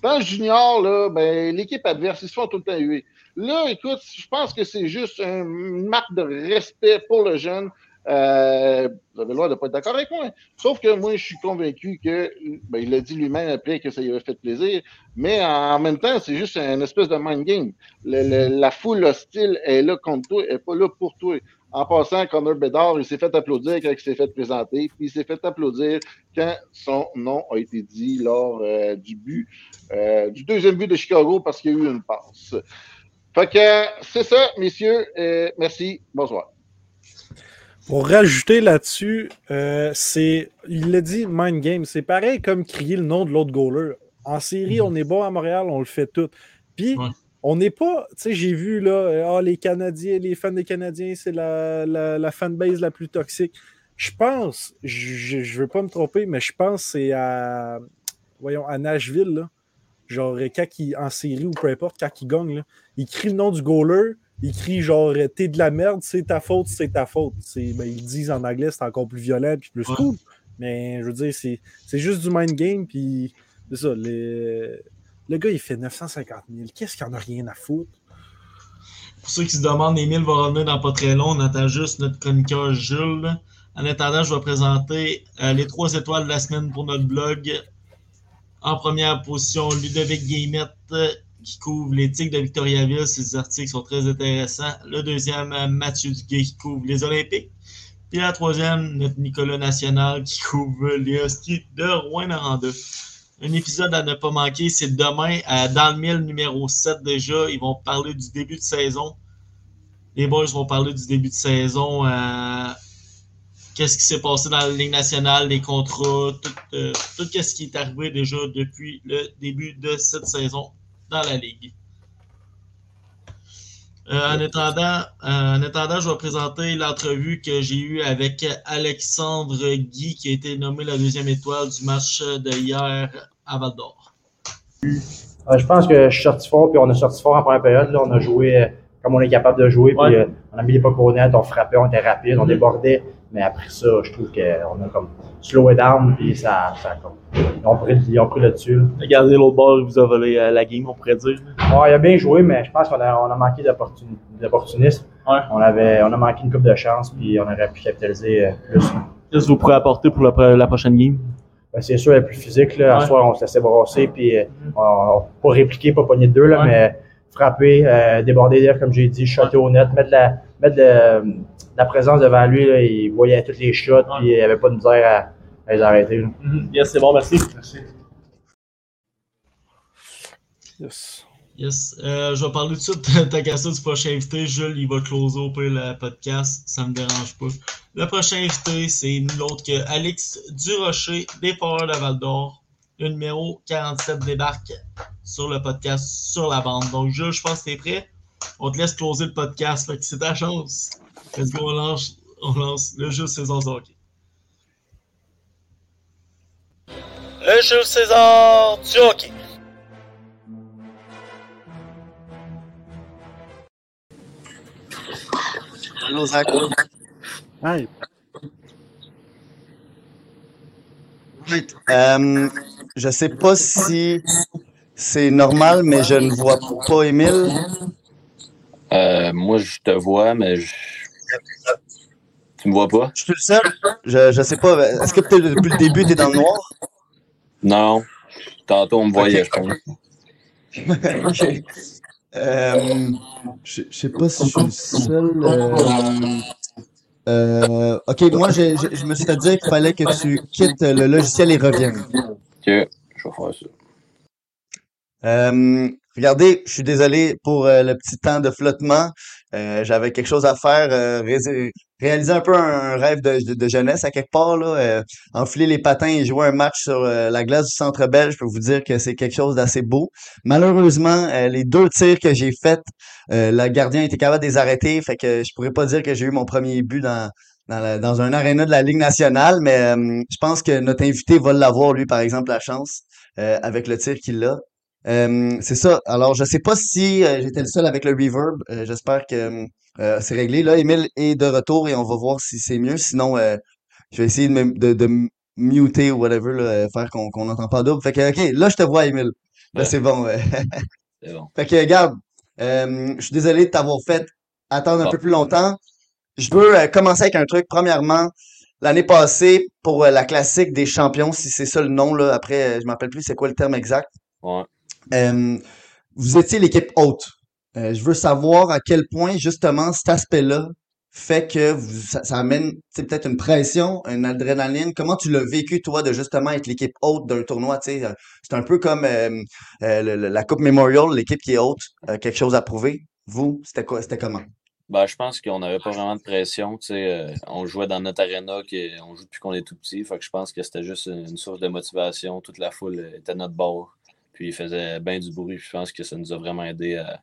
Dans le junior, là, ben, l'équipe adverse, ils se font tout le temps huer. Là, écoute, je pense que c'est juste une marque de respect pour le jeune. Euh, vous avez le droit de ne pas être d'accord avec moi. Sauf que moi, je suis convaincu que, ben, il a dit lui-même après que ça lui avait fait plaisir, mais en même temps, c'est juste une espèce de mind game. la foule hostile est là contre toi, elle n'est pas là pour toi. En passant, Connor Bedard, il s'est fait applaudir quand il s'est fait présenter, puis il s'est fait applaudir quand son nom a été dit lors euh, du but, euh, du deuxième but de Chicago parce qu'il y a eu une passe. Fait que c'est ça, messieurs. merci. Bonsoir. Pour rajouter là-dessus, euh, c'est. Il l'a dit, mind game. C'est pareil comme crier le nom de l'autre goaler. En série, on est bon à Montréal, on le fait tout. Puis, on n'est pas. Tu sais, j'ai vu là, ah, les Canadiens, les fans des Canadiens, c'est la, la, fanbase la plus toxique. Je pense, je ne veux pas me tromper, mais je pense que c'est à. Voyons, à Nashville, là. Genre, quand il, en série ou peu importe, quand il gagne, là, il crie le nom du goaler, il crie genre T'es de la merde, c'est ta faute, c'est ta faute. Ben, ils disent en anglais, c'est encore plus violent puis plus cool. Mais je veux dire, c'est juste du mind game, puis c'est ça. Le gars, il fait 950 000. Qu'est-ce qu'il en a rien à foutre? Pour ceux qui se demandent, Emile va revenir dans pas très long. On attend juste notre chroniqueur Jules. En attendant, je vais présenter euh, les trois étoiles de la semaine pour notre blog. En première position, Ludovic Guillemette qui couvre l'éthique de Victoriaville. Ces articles sont très intéressants. Le deuxième, Mathieu Duguay qui couvre les Olympiques. Puis la troisième, notre Nicolas National qui couvre les Huskies de Rouen-Noranda. Un épisode à ne pas manquer, c'est demain, dans le mille numéro 7 déjà. Ils vont parler du début de saison. Les boys vont parler du début de saison. Euh, qu'est-ce qui s'est passé dans la Ligue nationale, les contrats, tout, euh, tout ce qui est arrivé déjà depuis le début de cette saison dans la Ligue. Euh, en, attendant, euh, en attendant, je vais présenter l'entrevue que j'ai eue avec Alexandre Guy, qui a été nommé la deuxième étoile du match de hier à Val d'Or. Euh, je pense que je suis sorti fort, puis on a sorti fort en première période. Là, on a joué comme on est capable de jouer, puis on a mis les pas honnêtes, on frappait, on était rapide, on mm-hmm. débordait. Mais après ça, je trouve qu'on a comme slow down, puis ça, ça comme, ils, ont pris, ils ont pris le dessus. Regardez l'autre bord, vous a volé euh, la game, on pourrait dire. Ouais, il a bien joué, mais je pense qu'on a, on a manqué d'opportunisme. Ouais. On, avait, on a manqué une coupe de chance, puis on aurait pu capitaliser euh, plus. Qu'est-ce que vous pourrez apporter pour la, la prochaine game? Ben, c'est sûr, elle est plus physique. Là. Ouais. soir, on se laissait brasser, puis euh, on, pas répliquer, pas pogner de deux, là, mais frapper, euh, déborder comme j'ai dit, shotter au net, mettre la, mettre le, la présence devant lui, là, il voyait toutes les shots, puis il avait pas de misère à, les arrêter. Mm-hmm. Yes, c'est bon, merci. Merci. Yes. Yes. Euh, je vais parler tout de suite de ta question du prochain invité. Jules, il va closer au peu le podcast. Ça me dérange pas. Le prochain invité, c'est nul autre que Alex Durocher, des Foreurs de Val d'Or. Le numéro 47 débarque sur le podcast, sur la bande. Donc, Jules, je pense que t'es prêt. On te laisse closer le podcast. Fait que c'est ta chance. Let's go, on lance, on lance le Jules César du hockey. Le Jules César du hockey. Allô, Zach. Hi. Right. Euh, je sais pas si c'est normal, mais je ne vois pas Émile. Euh, moi, je te vois, mais je... tu me vois pas? Je suis le seul. Je, je sais pas. Est-ce que peut-être depuis le début, tu es dans le noir? Non. Tantôt, on me voyait, je pense. Euh, je, je sais pas si je suis le seul. euh, euh, ok, moi, je, je, je me suis fait dire qu'il fallait que tu quittes le logiciel et reviennes. Je vais faire ça. Euh, regardez, je suis désolé pour euh, le petit temps de flottement. Euh, J'avais quelque chose à faire, ré- réaliser un peu un rêve de, jeunesse à quelque part, là, enfiler les patins et jouer un match sur la glace du Centre Belge. Je peux vous dire que c'est quelque chose d'assez beau. Malheureusement, les deux tirs que j'ai faits, le gardien était capable de les arrêter, fait que je pourrais pas dire que j'ai eu mon premier but dans dans, la- dans un aréna de la Ligue nationale, mais euh, je pense que notre invité va l'avoir, lui, par exemple, la chance, euh, avec le tir qu'il a. Euh, c'est ça. Alors, je sais pas si euh, j'étais le seul avec le reverb. Euh, J'espère que euh, c'est réglé. Là, Emile est de retour et on va voir si c'est mieux. Sinon, euh, je vais essayer de, me- de, de muter ou whatever, là, faire qu'on n'entend pas double. Fait que, OK, là, je te vois, Emile. Là, Ouais. c'est bon. ouais. C'est bon. Fait que, euh, je suis désolé de t'avoir fait attendre un peu plus longtemps. Je veux euh, commencer avec un truc. Premièrement, l'année passée, pour euh, la classique des champions, si c'est ça le nom, là, après, euh, je m'appelle plus c'est quoi le terme exact. Ouais. Euh, vous étiez l'équipe haute. Euh, je veux savoir à quel point, justement, cet aspect-là fait que vous, ça, ça amène peut-être une pression, une adrénaline. Comment tu l'as vécu, toi, de justement être l'équipe haute d'un tournoi? euh, C'est un peu comme euh, euh, le- la Coupe Memorial, l'équipe qui est haute, euh, quelque chose à prouver. Vous, c'était quoi, c'était comment? Ben, je pense qu'on n'avait pas vraiment de pression. tu sais, euh, on jouait dans notre arena, on joue depuis qu'on est tout petit. Fait que je pense que c'était juste une source de motivation. Toute la foule était à notre bord. Puis il faisait bien du bruit. Puis je pense que ça nous a vraiment aidé à,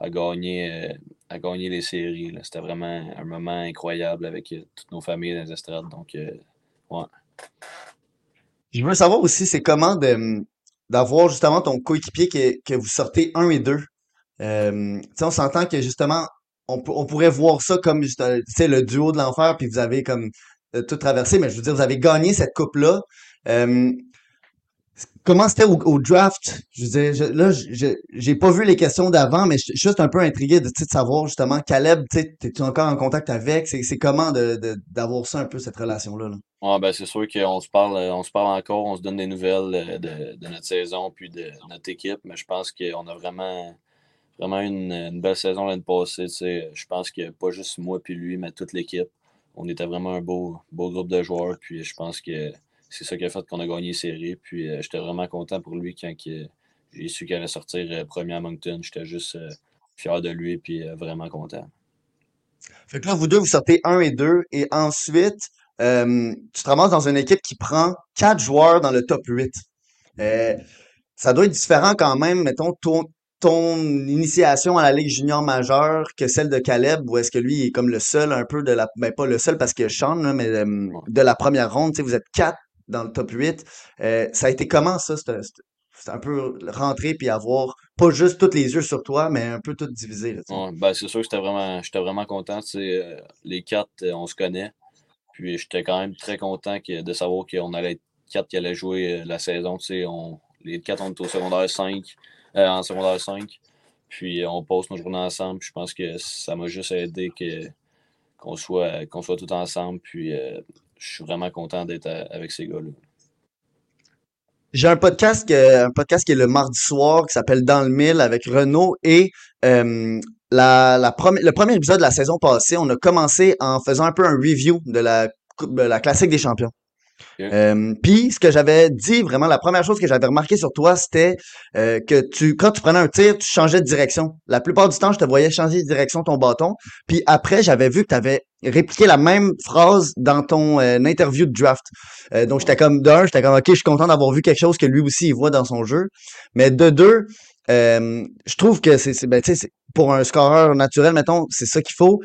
à gagner, euh, à gagner les séries. là. C'était vraiment un moment incroyable avec euh, toutes nos familles dans les estrades. Donc, euh, ouais. Je veux savoir aussi, c'est comment de, d'avoir justement ton coéquipier que, que vous sortez un et deux. Euh, tu sais, on s'entend que justement, on, pour- on pourrait voir ça comme juste, euh, le duo de l'enfer, puis vous avez comme euh, tout traversé, mais je veux dire, vous avez gagné cette coupe-là. Euh, comment c'était au, draft? Je veux dire, je- là, j'ai pas vu les questions d'avant, mais je suis juste un peu intrigué de, de savoir justement, Caleb, t'es-tu encore en contact avec? C'est, c'est comment d'avoir ça un peu, cette relation-là? là? Ouais, ben, c'est sûr qu'on se parle, on se parle encore, on se donne des nouvelles de, de notre saison puis de notre équipe, mais je pense qu'on a vraiment, vraiment une, belle saison l'année passée. Je pense que pas juste moi puis lui, mais toute l'équipe. On était vraiment un beau, beau groupe de joueurs, puis je pense que c'est ça qui a fait qu'on a gagné les séries. Puis euh, j'étais vraiment content pour lui quand j'ai su qu'il allait sortir euh, premier à Moncton. J'étais juste euh, fier de lui puis vraiment content. Fait que là, vous deux, vous sortez un et deux, et ensuite, tu te ramasses dans une équipe qui prend quatre joueurs dans le top 8. Euh, ça doit être différent quand même, mettons, ton, initiation à la Ligue junior majeure que celle de Caleb, ou est-ce que lui est comme le seul un peu de la, ben pas le seul parce que Sean, là, mais euh, de la première ronde, vous êtes quatre dans le top 8. Euh, ça a été comment ça? C'est c'est un peu rentrer puis avoir pas juste tous les yeux sur toi, mais un peu tout divisé. Ouais, ben, c'est sûr que j'étais vraiment, j'étais vraiment content. euh, les quatre, euh, on se connaît. Puis j'étais quand même très content que- de savoir qu'on allait être quatre qui allaient jouer euh, la saison. tu sais, On, les quatre, on est au secondaire 5, euh, en secondaire 5. Puis euh, on passe nos journées ensemble. Puis je pense que ça m'a juste aidé que, qu'on soit, qu'on soit tous ensemble. Puis euh, je suis vraiment content d'être avec ces gars-là. J'ai un podcast, que- un podcast qui est le mardi soir qui s'appelle Dans le mille avec Renaud et la, le premier épisode de la saison passée, on a commencé en faisant un peu un review de la, de la classique des champions. Euh, Puis, ce que j'avais dit, vraiment, la première chose que j'avais remarqué sur toi, c'était euh, que tu, quand tu prenais un tir, tu changeais de direction. La plupart du temps, je te voyais changer de direction ton bâton. Puis après, j'avais vu que tu avais répliqué la même phrase dans ton euh, interview de draft. Euh, donc, j'étais comme, d'un, j'étais comme, OK, je suis content d'avoir vu quelque chose que lui aussi, il voit dans son jeu. Mais de deux, euh, je trouve que c'est, ben, pour un scoreur naturel, mettons, c'est ça qu'il faut.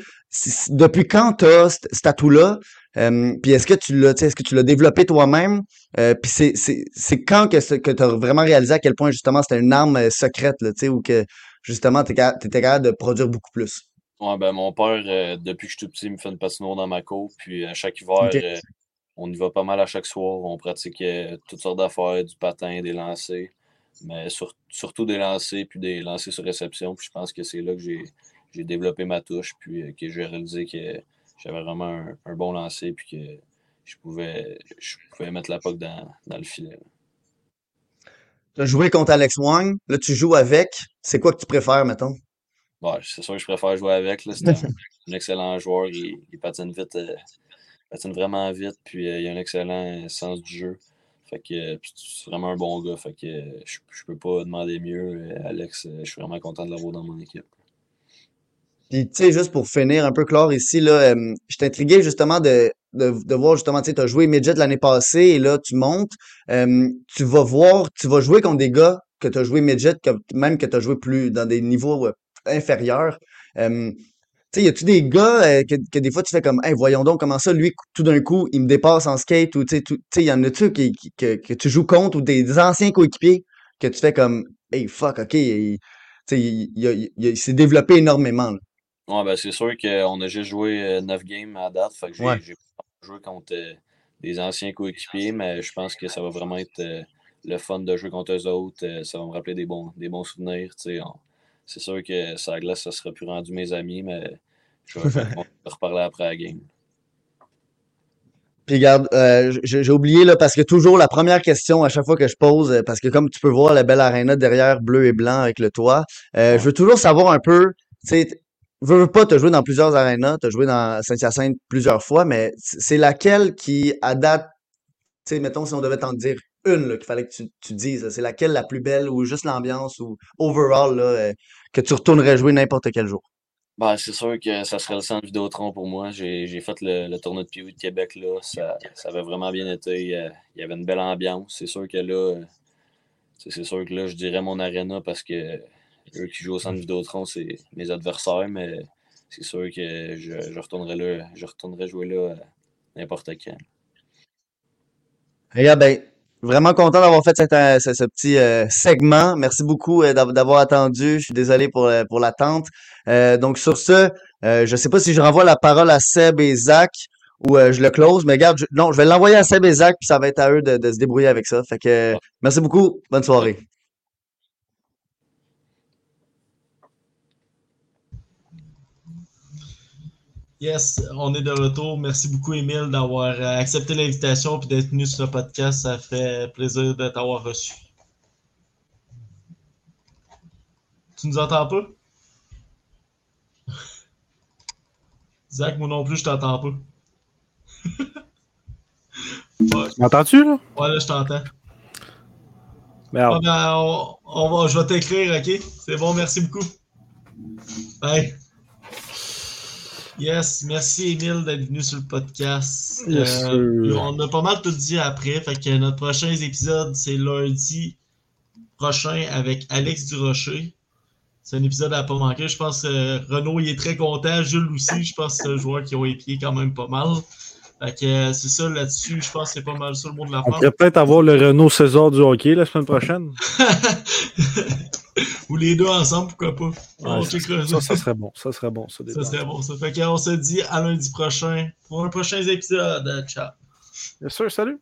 Depuis quand tu as cet atout-là? Euh, puis est-ce que tu l'as, est-ce que tu l'as développé toi-même? Euh, puis c'est, c'est, c'est quand que, tu as vraiment réalisé à quel point justement c'était une arme euh, secrète, là, ou que justement tu étais capable de produire beaucoup plus? Ouais, ben, mon père, euh, depuis que je suis tout petit, il me fait une patinoire dans ma cour. Puis à chaque hiver, on y va pas mal à chaque soir. On pratique toutes sortes d'affaires, du patin, des lancers. Mais sur- surtout des lancers, puis des lancers sur réception. Puis je pense que c'est là que j'ai, j'ai développé ma touche, puis que j'ai réalisé que j'avais vraiment un, un bon lancer, puis que je pouvais, je pouvais mettre la puck dans, dans le filet. Tu as joué contre Alex Wang, là tu joues avec. C'est quoi que tu préfères, mettons? Ouais, c'est sûr que je préfère jouer avec. là. C'est un, un excellent joueur. Il, il patine vite. euh, patine vraiment vite. Puis euh, il a un excellent sens du jeu. Fait que euh, c'est vraiment un bon gars. Fait que euh, je, je peux pas demander mieux. Euh, Alex, euh, je suis vraiment content de l'avoir dans mon équipe. Puis, tu sais, juste pour finir un peu clore ici, là, euh, je intrigué justement de, de, de voir justement, tu sais, as joué midget l'année passée et là, tu montes. Euh, tu vas voir, tu vas jouer contre des gars que tu as joué midget, même que tu as joué plus dans des niveaux euh, inférieurs. Euh, tu sais, y a-tu des gars que, que des fois tu fais comme, hey, voyons donc comment ça, lui, tout d'un coup, il me dépasse en skate ou tu sais, y en a-tu que, que tu joues contre ou des, anciens coéquipiers que tu fais comme, hey, fuck, ok, il, il- il s'est développé énormément. là? Ouais, ben c'est sûr qu'on a juste joué euh, 9 games à date. Fait que j'ai Ouais. joué contre euh, des anciens coéquipiers, mais je pense que ça va vraiment être euh, le fun de jouer contre eux autres. Euh, ça va me rappeler des bons, des bons souvenirs. On- C'est sûr que ça glace, ça sera plus rendu mes amis, mais je vais, reparler après la game. Puis regarde, euh, j'ai oublié là, parce que toujours la première question à chaque fois que je pose, euh, parce que comme tu peux voir la belle arena derrière bleu et blanc avec le toit, euh, je veux toujours savoir un peu, tu sais, veux, veux pas, t'as joué dans plusieurs arenas, t'as joué dans Saint-Hyacinthe plusieurs fois, mais c'est laquelle qui, à date, tu sais, mettons si on devait t'en dire une qu'il fallait que tu, tu dises, c'est laquelle la plus belle ou juste l'ambiance ou overall là, euh, que tu retournerais jouer n'importe quel jour? Ben, c'est sûr que ça serait le centre Vidéotron pour moi. J'ai fait le, le tournoi de PO de Québec là. Ça, ça avait vraiment bien été. euh, Il y avait une belle ambiance. C'est sûr que là, euh, c'est sûr que là, je dirais mon arena parce que eux qui jouent au centre Vidéotron, c'est mes adversaires, mais c'est sûr que je, je retournerai là, je retournerai jouer là euh, n'importe quand. Regarde, ben, vraiment content d'avoir fait cet, euh, ce, ce petit euh, segment. Merci beaucoup euh, d'av- d'avoir attendu. Je suis désolé pour, pour l'attente. Euh, donc, sur ce, je sais pas si je renvoie la parole à Seb et Zach ou je le close, mais regarde, je- non, je vais l'envoyer à Seb et Zach, puis ça va être à eux de, de se débrouiller avec ça. Fait que, merci beaucoup. Bonne soirée. Yes, on est de retour. Merci beaucoup, Émile, d'avoir euh, accepté l'invitation et d'être venu sur le podcast. Ça fait plaisir de t'avoir reçu. Tu nous entends pas? Zach, moi non plus, je t'entends pas. Ouais. M'entends-tu, là? Ouais, là, je t'entends. Merde. Ah, ben, on, on va, je vais t'écrire, ok? C'est bon, merci beaucoup. Bye. Yes, merci Emile d'être venu sur le podcast. Yes, Euh, on a pas mal tout dit après. Fait que notre prochain épisode, c'est lundi prochain avec Alex Durocher. C'est un épisode à pas manquer. Je pense que Renaud il est très content. Jules aussi, je pense que c'est un joueur qui a pieds quand même pas mal. Fait que euh, c'est ça là-dessus. Je pense que c'est pas mal ça le mot de la On fin. pourrait peut-être avoir le Renault César du hockey la semaine prochaine. Ou les deux ensemble, pourquoi pas? Ouais, ça, ça, ça serait bon. Ça serait bon. Ça, Ça serait bon, ça. Fait qu'on se dit à lundi prochain pour un prochain épisode. Ciao. Bien sûr, salut.